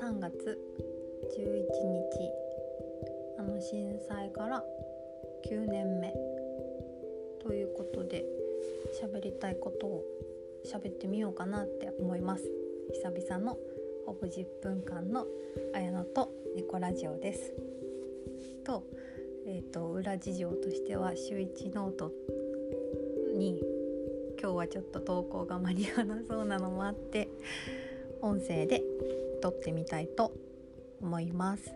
3月11日。あの震災から9年目。ということで喋りたいことを喋ってみようかなって思います。久々のほぼ10分間の綾乃と猫ラジオです。と,、えーと、裏事情としては週1ノートに今日はちょっと投稿が間に合わなそうなのもあって音声で撮ってみたいと思います。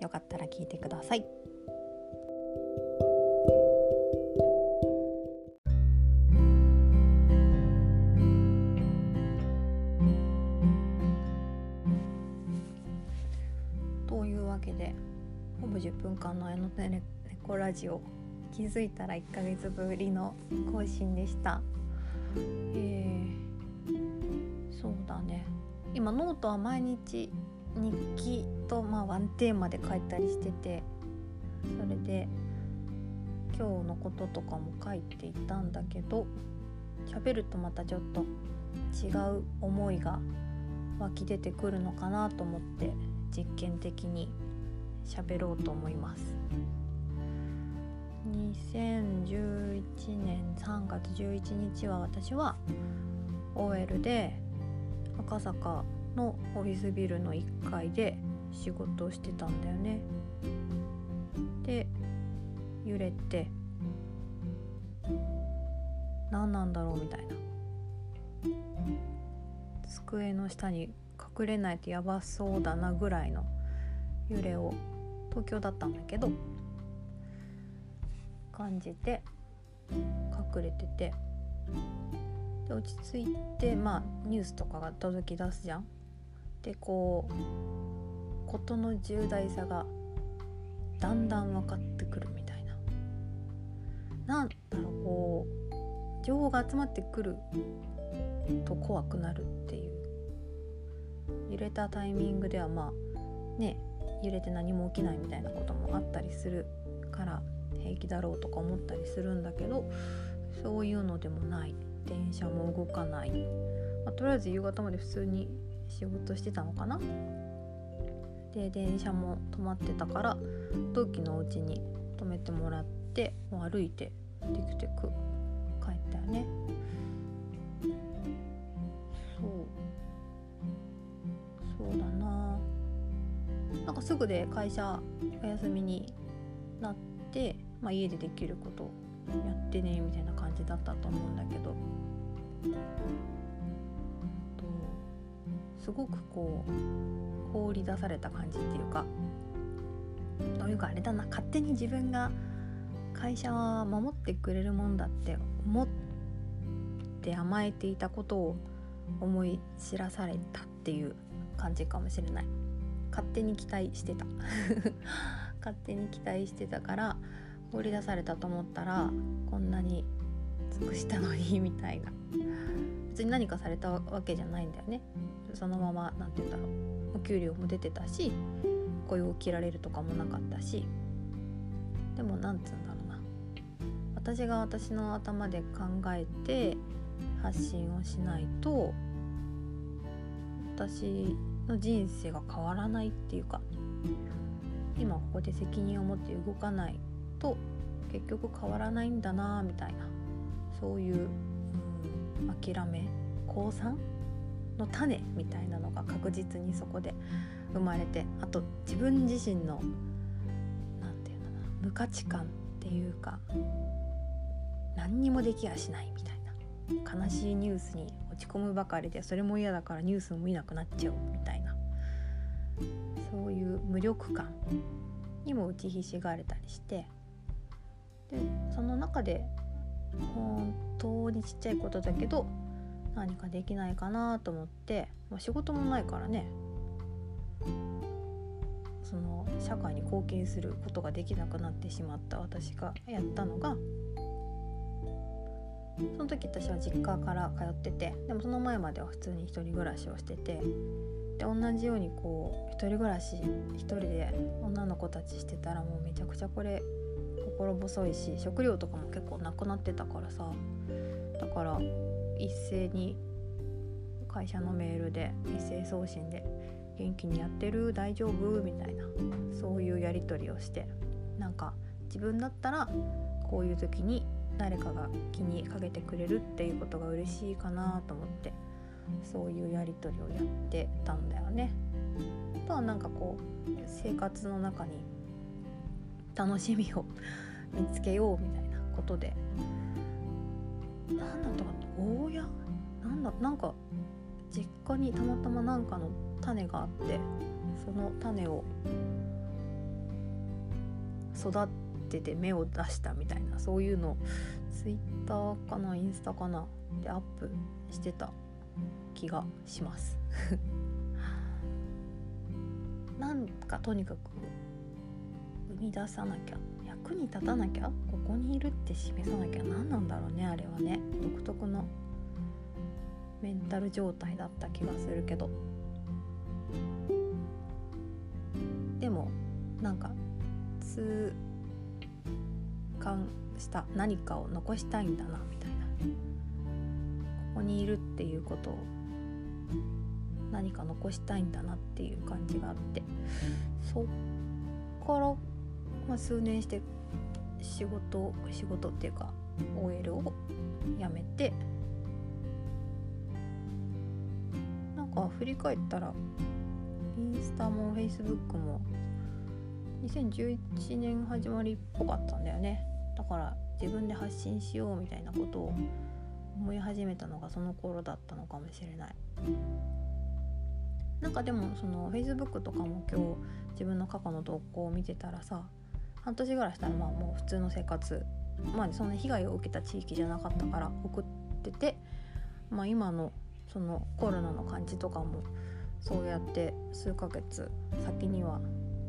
よかったら聞いてください。というわけでほぼ10分間の「あのね猫ラジオ」気づいたら1ヶ月ぶりの更新でした。えー、そうだね。今ノートは毎日日記と、まあ、ワンテーマで書いたりしててそれで今日のこととかも書いていたんだけど喋るとまたちょっと違う思いが湧き出てくるのかなと思って実験的に喋ろうと思います。2011年3月11日は私は OL で赤坂のオフィスビルの1階で仕事をしてたんだよね。で揺れて何なんだろうみたいな。机の下に隠れないとやばそうだなぐらいの揺れを東京だったんだけど感じて隠れてて。で落ち着いてまあニュースとかが届き出すじゃん。でこう事の重大さがだんだん分かってくるみたいな。なんだろうこう情報が集まってくると怖くなるっていう揺れたタイミングではまあね揺れて何も起きないみたいなこともあったりするから平気だろうとか思ったりするんだけどそういうのでもない電車も動かない、まあ、とりあえず夕方まで普通に仕事してたのかな。で電車も止まってたから同期のお家に泊めてもらってもう歩いてテクテク帰ったよね。そう。そうだな。なんかすぐで会社お休みになってまあ、家でできることやってねみたいな感じだったと思うんだけど。すごくこう放り出された感じっていうかというかあれだな勝手に自分が会社は守ってくれるもんだって思って甘えていたことを思い知らされたっていう感じかもしれない。勝手に期待してた。勝手に期待してたから放り出されたと思ったらこんなに尽くしたのにみたいな。別に何かされたわけじゃないんだよね。そのまま何て言うんだろう。お給料も出てたし雇用を切られるとかもなかったし。でも何つうんだろうな。私が私の頭で考えて発信をしないと私の人生が変わらないっていうか今ここで責任を持って動かないと結局変わらないんだなみたいなそういう、うん、諦め降参の種みたいなのが確実にそこで生まれてあと自分自身の何て言うのかな無価値観っていうか何にもできやしないみたいな悲しいニュースに落ち込むばかりでそれも嫌だからニュースも見なくなっちゃうみたいなそういう無力感にも打ちひしがれたりしてでその中で本当にちっちゃいことだけど何かできないかなと思って、まあ、仕事もないからね。その社会に貢献することができなくなってしまった私がやったのがその時私は実家から通っててでもその前までは普通に一人暮らしをしててで同じようにこう一人暮らし一人で女の子たちしてたらもうめちゃくちゃこれ心細いし食料とかも結構なくなってたからさ。だから一斉に会社のメールで一斉送信で元気にやってる？大丈夫？みたいなそういうやり取りをしてなんか自分だったらこういう時に誰かが気にかけてくれる？っていうことが嬉しいかなと思ってそういうやり取りをやってたんだよね。あとはなんかこう生活の中に楽しみを見つけようみたいなことで。何だったかな？ゴーヤなんだ？なんか実家にたまたまなんかの種があってその種を育てて芽を出したみたいなそういうの。ツイッターかな？インスタかな？でアップしてた気がします。なんかとにかく生み出さなきゃ。役に立たなきゃここにいるって示さなきゃ何なんだろうねあれはね。独特のメンタル状態だった気がするけど。でもなんか痛感した何かを残したいんだなみたいな。ここにいるっていうことを何か残したいんだなっていう感じがあって。そっから、まあ、数年して仕事仕事っていうか OL を辞めてなんか振り返ったらインスタもフェイスブックも2011年始まりっぽかったんだよね。だから自分で発信しようみたいなことを思い始めたのがその頃だったのかもしれない。なんかでもその Facebook とかも今日自分の過去の投稿を見てたらさ半年ぐらいしたらまあもう普通の生活まあそんな被害を受けた地域じゃなかったから送っててまあ今のそのコロナの感じとかもそうやって数ヶ月先には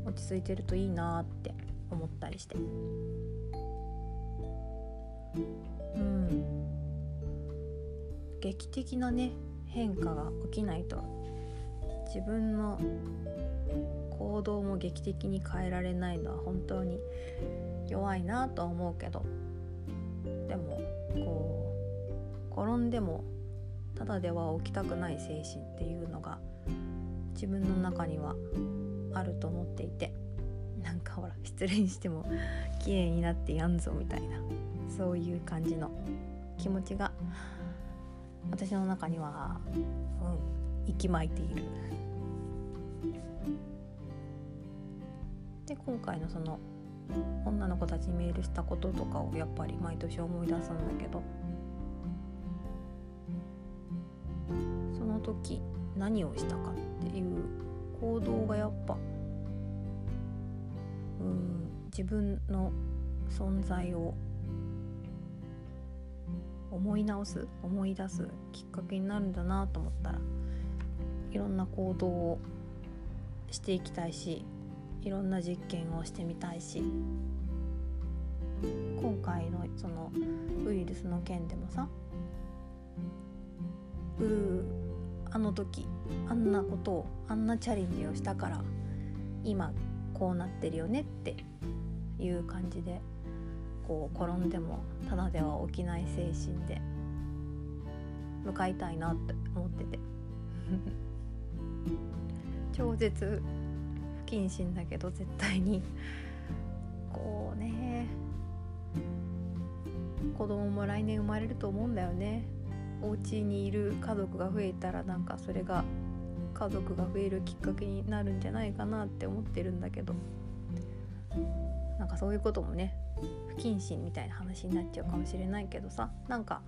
落ち着いてるといいなって思ったりして。うん。劇的なね変化が起きないと自分の行動も劇的に変えられないのは本当に弱いなとは思うけど。でもこう転んでもただでは起きたくない精神っていうのが自分の中にはあると思っていて。なんかほら失恋しても綺麗になってやんぞみたいな。そういう感じの気持ちが私の中にはうん息巻いている。で今回のその女の子たちにメールしたこととかをやっぱり毎年思い出すんだけどその時何をしたかっていう行動がやっぱうん自分の存在を思い直す思い出すきっかけになるんだなと思ったらいろんな行動をしていきたいしいろんな実験をしてみたいし今回のそのウイルスの件でもさうーあの時あんなことをあんなチャレンジをしたから今こうなってるよねっていう感じでこう転んでもただでは起きない精神で向かいたいなって思ってて。超絶謹慎だけど絶対に。こうね。子供も来年生まれると思うんだよね。お家にいる家族が増えたらなんかそれが家族が増えるきっかけになるんじゃないかなって思ってるんだけど。なんかそういうこともね不謹慎みたいな話になっちゃうかもしれないけどさ。なんか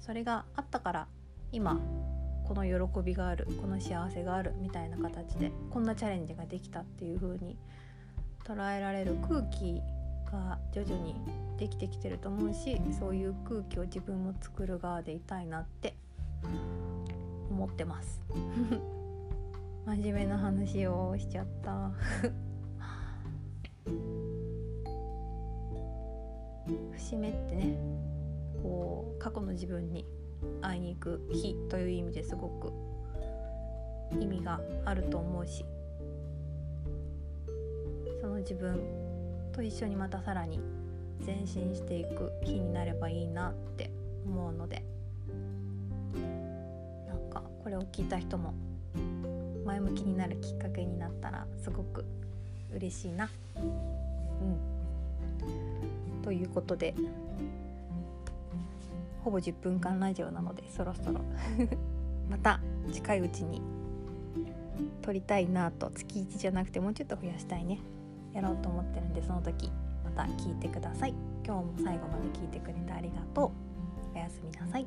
それがあったから今この喜びがあるこの幸せがあるみたいな形でこんなチャレンジができたっていう風に捉えられる空気が徐々にできてきてると思うしそういう空気を自分も作る側でいたいなって思ってます。真面目な話をしちゃった。節目ってねこう過去の自分に会いに行く日という意味ですごく意味があると思うしその自分と一緒にまたさらに前進していく日になればいいなって思うのでなんかこれを聞いた人も前向きになるきっかけになったらすごく嬉しいな。うんということでほぼ10分間ラジオなのでそろそろ。また近いうちに撮りたいなと月1じゃなくてもうちょっと増やしたいね。やろうと思ってるんでその時また聞いてください。今日も最後まで聞いてくれてありがとう。おやすみなさい。